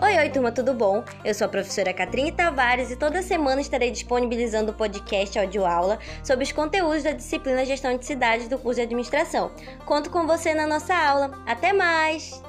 Oi, oi, turma, tudo bom? Eu sou a professora Catrine Tavares e toda semana estarei disponibilizando o podcast audioaula sobre os conteúdos da disciplina Gestão de Cidades do curso de Administração. Conto com você na nossa aula. Até mais!